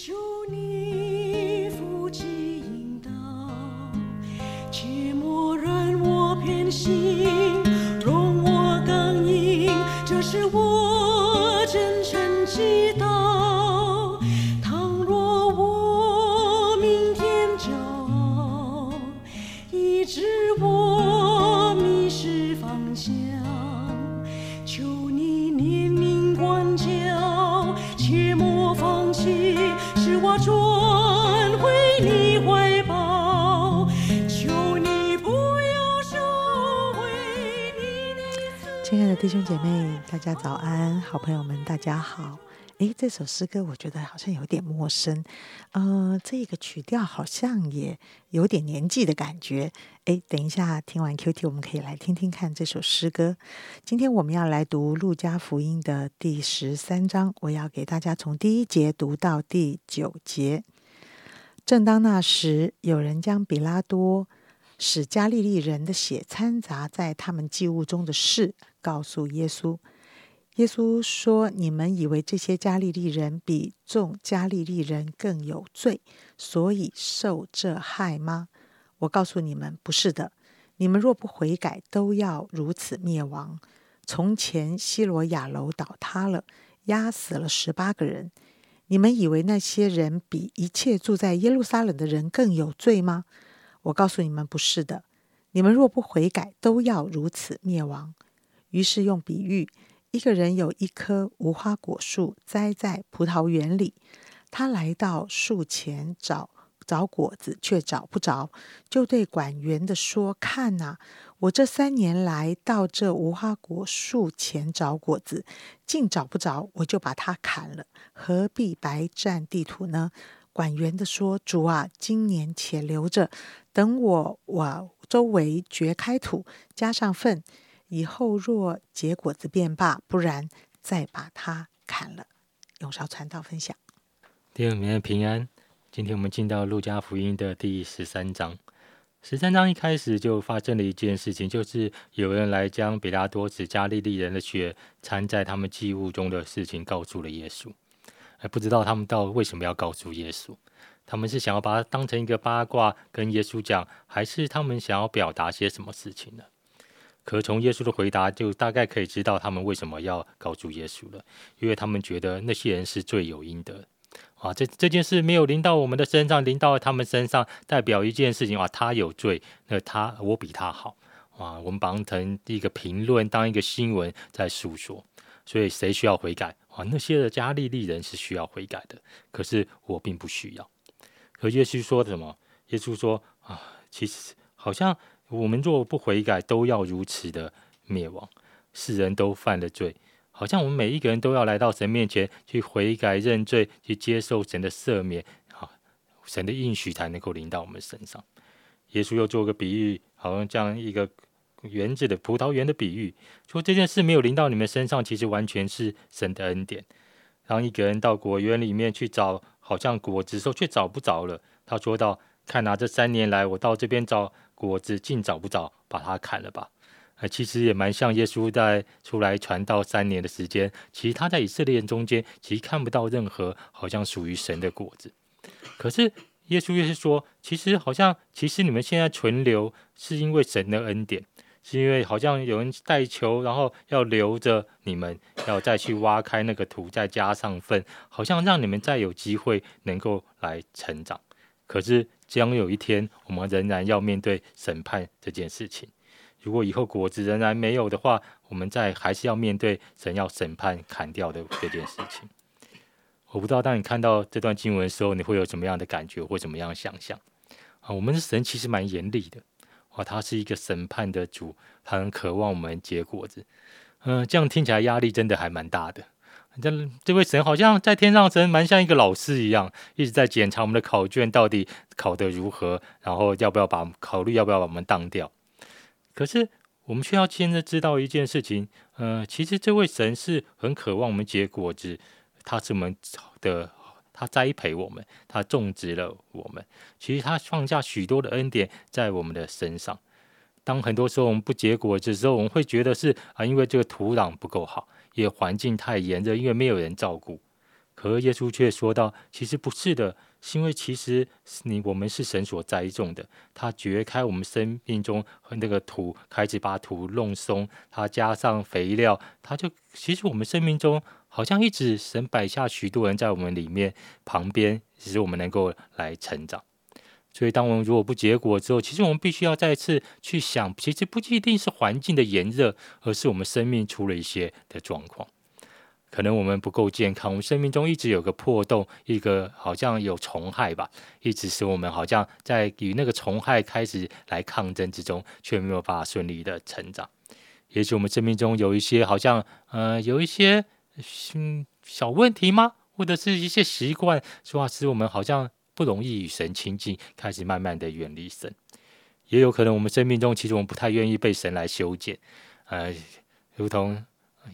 求兄姐妹，大家早安！好朋友们，大家好。诶，这首诗歌我觉得好像有点陌生，呃，这个曲调好像也有点年纪的感觉。诶，等一下听完 Q T，我们可以来听听看这首诗歌。今天我们要来读路加福音的第十三章，我要给大家从第一节读到第九节。正当那时，有人将比拉多使加利利人的血掺杂在他们祭物中的事告诉耶稣。耶稣说：“你们以为这些加利利人比众加利利人更有罪，所以受这害吗？我告诉你们，不是的。你们若不悔改，都要如此灭亡。从前西罗亚楼倒塌了，压死了十八个人。你们以为那些人比一切住在耶路撒冷的人更有罪吗？我告诉你们，不是的。你们若不悔改，都要如此灭亡。于是用比喻。”一个人有一棵无花果树栽在葡萄园里，他来到树前找找果子，却找不着，就对管园的说：“看哪，我这三年来到这无花果树前找果子，竟找不着，我就把它砍了，何必白占地土呢？”管园的说：“主啊，今年且留着，等我我周围掘开土，加上粪。”以后若结果子便罢，不然再把它砍了。永烧传道分享。弟兄们平安。今天我们进到路加福音的第十三章。十三章一开始就发生了一件事情，就是有人来将比拉多使加利利人的血掺在他们祭物中的事情告诉了耶稣。还不知道他们到底为什么要告诉耶稣？他们是想要把它当成一个八卦跟耶稣讲，还是他们想要表达些什么事情呢？可从耶稣的回答，就大概可以知道他们为什么要告诉耶稣了，因为他们觉得那些人是罪有应得啊。这这件事没有临到我们的身上，临到他们身上，代表一件事情啊，他有罪，那他我比他好啊。我们当成一个评论，当一个新闻在诉说。所以谁需要悔改啊？那些的加利利人是需要悔改的，可是我并不需要。可耶稣说什么？耶稣说啊，其实好像。我们若不悔改，都要如此的灭亡。世人都犯了罪，好像我们每一个人都要来到神面前去悔改认罪，去接受神的赦免，啊，神的应许才能够临到我们身上。耶稣又做个比喻，好像这样一个园子的葡萄园的比喻，说这件事没有临到你们身上，其实完全是神的恩典。当一个人到果园里面去找，好像果子时候却找不着了。他说道：“看啊，这三年来我到这边找。”果子竟找不着，把它砍了吧。呃，其实也蛮像耶稣在出来传道三年的时间，其实他在以色列人中间，其实看不到任何好像属于神的果子。可是耶稣又是说，其实好像其实你们现在存留是因为神的恩典，是因为好像有人带球，然后要留着你们，要再去挖开那个土，再加上粪，好像让你们再有机会能够来成长。可是。将有一天，我们仍然要面对审判这件事情。如果以后果子仍然没有的话，我们在还是要面对神要审判砍掉的这件事情。我不知道当你看到这段经文的时候，你会有什么样的感觉或怎么样想象？啊，我们的神其实蛮严厉的，啊，他是一个审判的主，他很渴望我们结果子。嗯，这样听起来压力真的还蛮大的。这这位神好像在天上，神蛮像一个老师一样，一直在检查我们的考卷到底考得如何，然后要不要把考虑要不要把我们当掉。可是我们却要现在知道一件事情，呃，其实这位神是很渴望我们结果子，他是我们的，他栽培我们，他种植了我们，其实他放下许多的恩典在我们的身上。当很多时候我们不结果的时候，我们会觉得是啊，因为这个土壤不够好。也环境太炎热，因为没有人照顾。可耶稣却说到，其实不是的，是因为其实你我们是神所栽种的，他掘开我们生命中和那个土，开始把土弄松，他加上肥料，他就其实我们生命中好像一直神摆下许多人在我们里面旁边，使我们能够来成长。所以，当我们如果不结果之后，其实我们必须要再次去想，其实不一定是环境的炎热，而是我们生命出了一些的状况。可能我们不够健康，我们生命中一直有个破洞，一个好像有虫害吧，一直使我们好像在与那个虫害开始来抗争之中，却没有办法顺利的成长。也许我们生命中有一些好像呃有一些嗯小问题吗？或者是一些习惯，说使我们好像。不容易与神亲近，开始慢慢的远离神，也有可能我们生命中其实我们不太愿意被神来修剪，呃，如同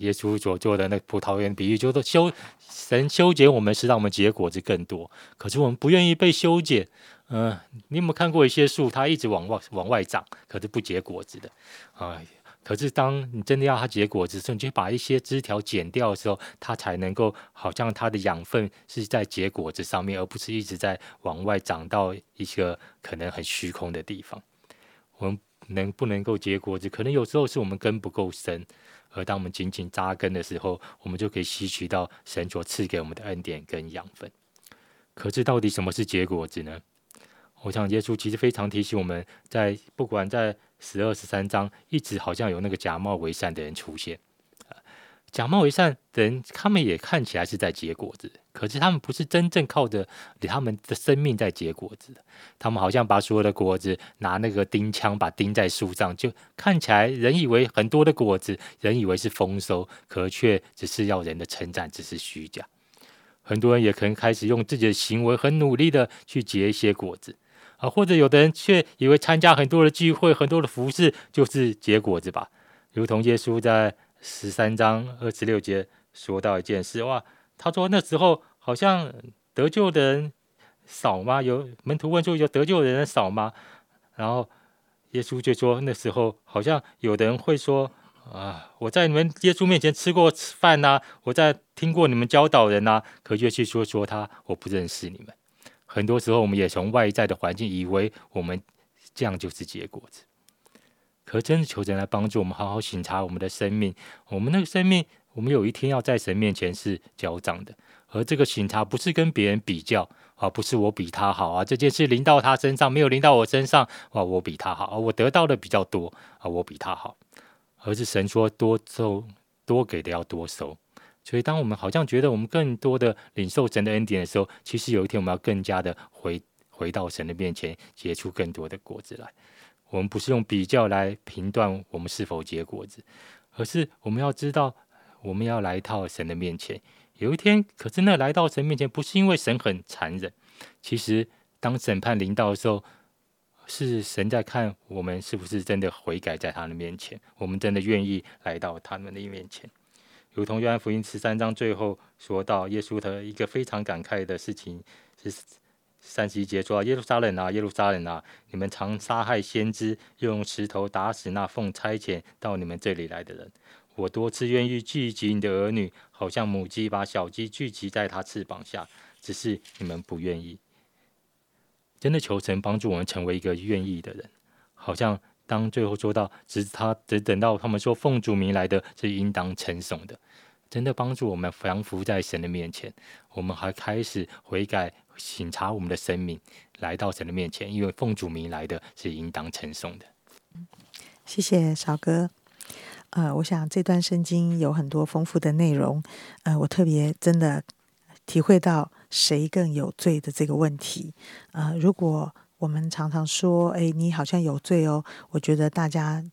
耶稣所做的那葡萄园比喻，就是修神修剪我们是让我们结果子更多，可是我们不愿意被修剪。嗯，你有没有看过一些树，它一直往外往外长，可是不结果子的啊？可是，当你真的要它结果子时，你就把一些枝条剪掉的时候，它才能够好像它的养分是在结果子上面，而不是一直在往外长到一个可能很虚空的地方。我们能不能够结果子，可能有时候是我们根不够深，而当我们紧紧扎根的时候，我们就可以吸取到神所赐给我们的恩典跟养分。可是，到底什么是结果子呢？我想，耶稣其实非常提醒我们在不管在。十二十三章一直好像有那个假冒为善的人出现，假冒为善的人，他们也看起来是在结果子，可是他们不是真正靠着他们的生命在结果子，他们好像把所有的果子拿那个钉枪把钉在树上，就看起来人以为很多的果子，人以为是丰收，可却只是要人的称赞，只是虚假。很多人也可能开始用自己的行为很努力的去结一些果子。啊，或者有的人却以为参加很多的聚会、很多的服饰就是结果子吧？如同耶稣在十三章二十六节说到一件事，哇，他说那时候好像得救的人少吗？有门徒问说有得救的人少吗？然后耶稣就说那时候好像有的人会说啊，我在你们耶稣面前吃过饭呐，我在听过你们教导人呐，可越去说说他，我不认识你们。很多时候，我们也从外在的环境以为我们这样就是结果子，可真的求神来帮助我们，好好审查我们的生命。我们那个生命，我们有一天要在神面前是交账的。而这个审查不是跟别人比较啊，不是我比他好啊，这件事临到他身上没有临到我身上啊，我比他好啊，我得到的比较多啊，我比他好，而是神说多收多给的要多收。所以，当我们好像觉得我们更多的领受神的恩典的时候，其实有一天我们要更加的回回到神的面前，结出更多的果子来。我们不是用比较来评断我们是否结果子，而是我们要知道，我们要来到神的面前。有一天，可是那来到神面前，不是因为神很残忍，其实当审判临到的时候，是神在看我们是不是真的悔改在他的面前，我们真的愿意来到他们的面前。如同约翰福音十三章最后说到，耶稣的一个非常感慨的事情是三十一节说：“耶路撒冷啊，耶路撒冷啊，你们常杀害先知，又用石头打死那奉差遣到你们这里来的人。我多次愿意聚集你的儿女，好像母鸡把小鸡聚集在它翅膀下，只是你们不愿意。真的求神帮助我们成为一个愿意的人，好像。”当最后说到，只他只等到他们说奉主名来的是应当称颂的，真的帮助我们降服在神的面前，我们还开始悔改、省察我们的生命，来到神的面前，因为奉主名来的是应当称颂的。谢谢少哥。呃，我想这段圣经有很多丰富的内容，呃，我特别真的体会到谁更有罪的这个问题。呃，如果我们常常说：“哎，你好像有罪哦。”我觉得大家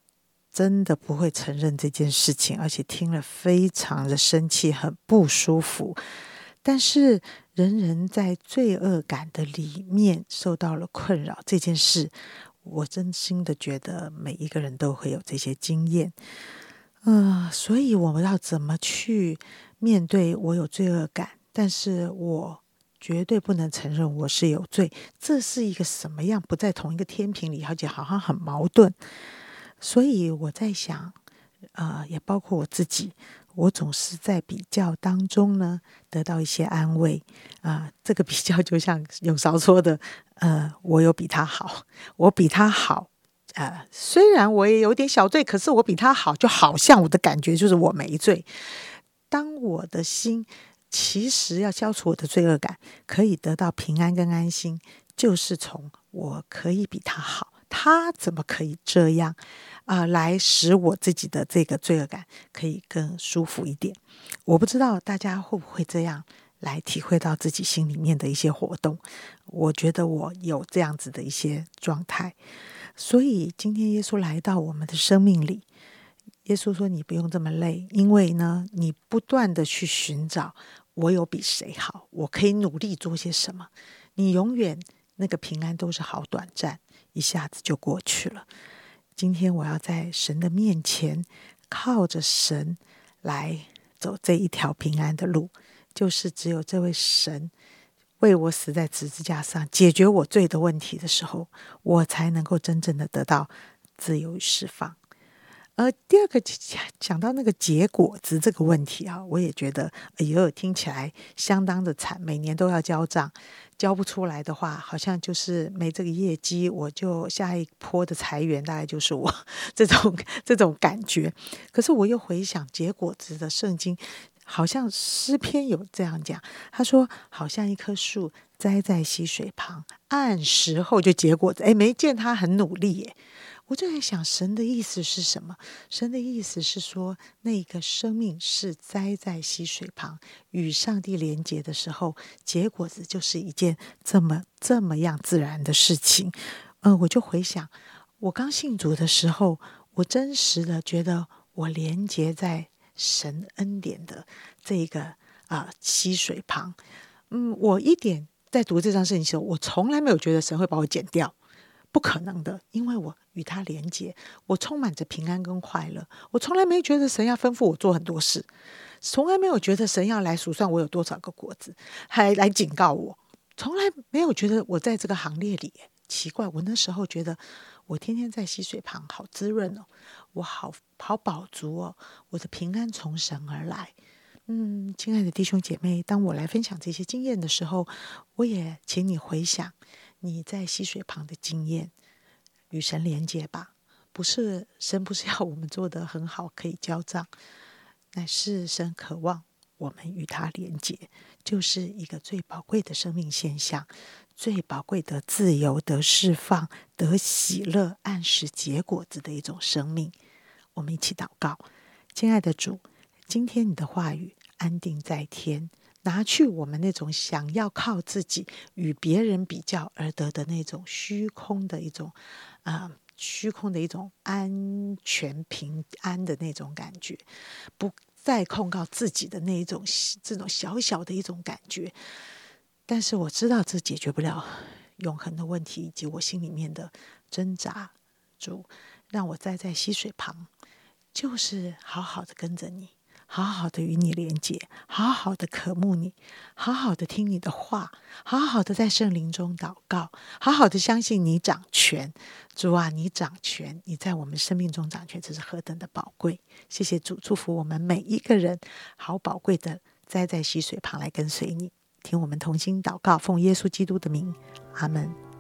真的不会承认这件事情，而且听了非常的生气，很不舒服。但是，人人在罪恶感的里面受到了困扰，这件事，我真心的觉得每一个人都会有这些经验。嗯，所以我们要怎么去面对我有罪恶感？但是我。绝对不能承认我是有罪，这是一个什么样不在同一个天平里，而且好像很矛盾。所以我在想，呃，也包括我自己，我总是在比较当中呢得到一些安慰啊。这个比较就像 永韶说的，呃，我有比他好，我比他好。呃，虽然我也有点小罪，可是我比他好，就好像我的感觉就是我没罪。当我的心其实要消除我的罪恶感，可以得到平安跟安心，就是从我可以比他好，他怎么可以这样啊？来使我自己的这个罪恶感可以更舒服一点。我不知道大家会不会这样来体会到自己心里面的一些活动。我觉得我有这样子的一些状态。所以今天耶稣来到我们的生命里，耶稣说：“你不用这么累，因为呢，你不断的去寻找我有比谁好，我可以努力做些什么。你永远那个平安都是好短暂，一下子就过去了。今天我要在神的面前，靠着神来走这一条平安的路，就是只有这位神。”为我死在十字架上，解决我罪的问题的时候，我才能够真正的得到自由与释放。而第二个讲讲到那个结果子这个问题啊，我也觉得哎呦，听起来相当的惨。每年都要交账，交不出来的话，好像就是没这个业绩，我就下一波的裁员大概就是我 这种这种感觉。可是我又回想结果子的圣经。好像诗篇有这样讲，他说好像一棵树栽在溪水旁，按时候就结果子。哎，没见他很努力耶。我就在想，神的意思是什么？神的意思是说，那个生命是栽在溪水旁，与上帝连结的时候，结果子就是一件这么这么样自然的事情。嗯，我就回想，我刚信主的时候，我真实的觉得我连结在。神恩典的这个啊溪水旁，嗯，我一点在读这张圣经的时候，我从来没有觉得神会把我剪掉，不可能的，因为我与他连接，我充满着平安跟快乐，我从来没觉得神要吩咐我做很多事，从来没有觉得神要来数算我有多少个果子，还来警告我，从来没有觉得我在这个行列里。奇怪，我那时候觉得我天天在溪水旁，好滋润哦，我好好饱足哦，我的平安从神而来。嗯，亲爱的弟兄姐妹，当我来分享这些经验的时候，我也请你回想你在溪水旁的经验，与神连接吧。不是神不是要我们做的很好可以交账，乃是神渴望我们与他连接，就是一个最宝贵的生命现象。最宝贵的自由得释放得喜乐按时结果子的一种生命，我们一起祷告，亲爱的主，今天你的话语安定在天，拿去我们那种想要靠自己与别人比较而得的那种虚空的一种啊虚空的一种安全平安的那种感觉，不再控告自己的那一种这种小小的一种感觉。但是我知道这解决不了永恒的问题，以及我心里面的挣扎。主让我站在溪水旁，就是好好的跟着你，好好的与你连接，好好的渴慕你，好好的听你的话，好好的在圣灵中祷告，好好的相信你掌权。主啊，你掌权，你在我们生命中掌权，这是何等的宝贵！谢谢主，祝福我们每一个人，好宝贵的栽在溪水旁来跟随你。听我们同心祷告，奉耶稣基督的名，阿门。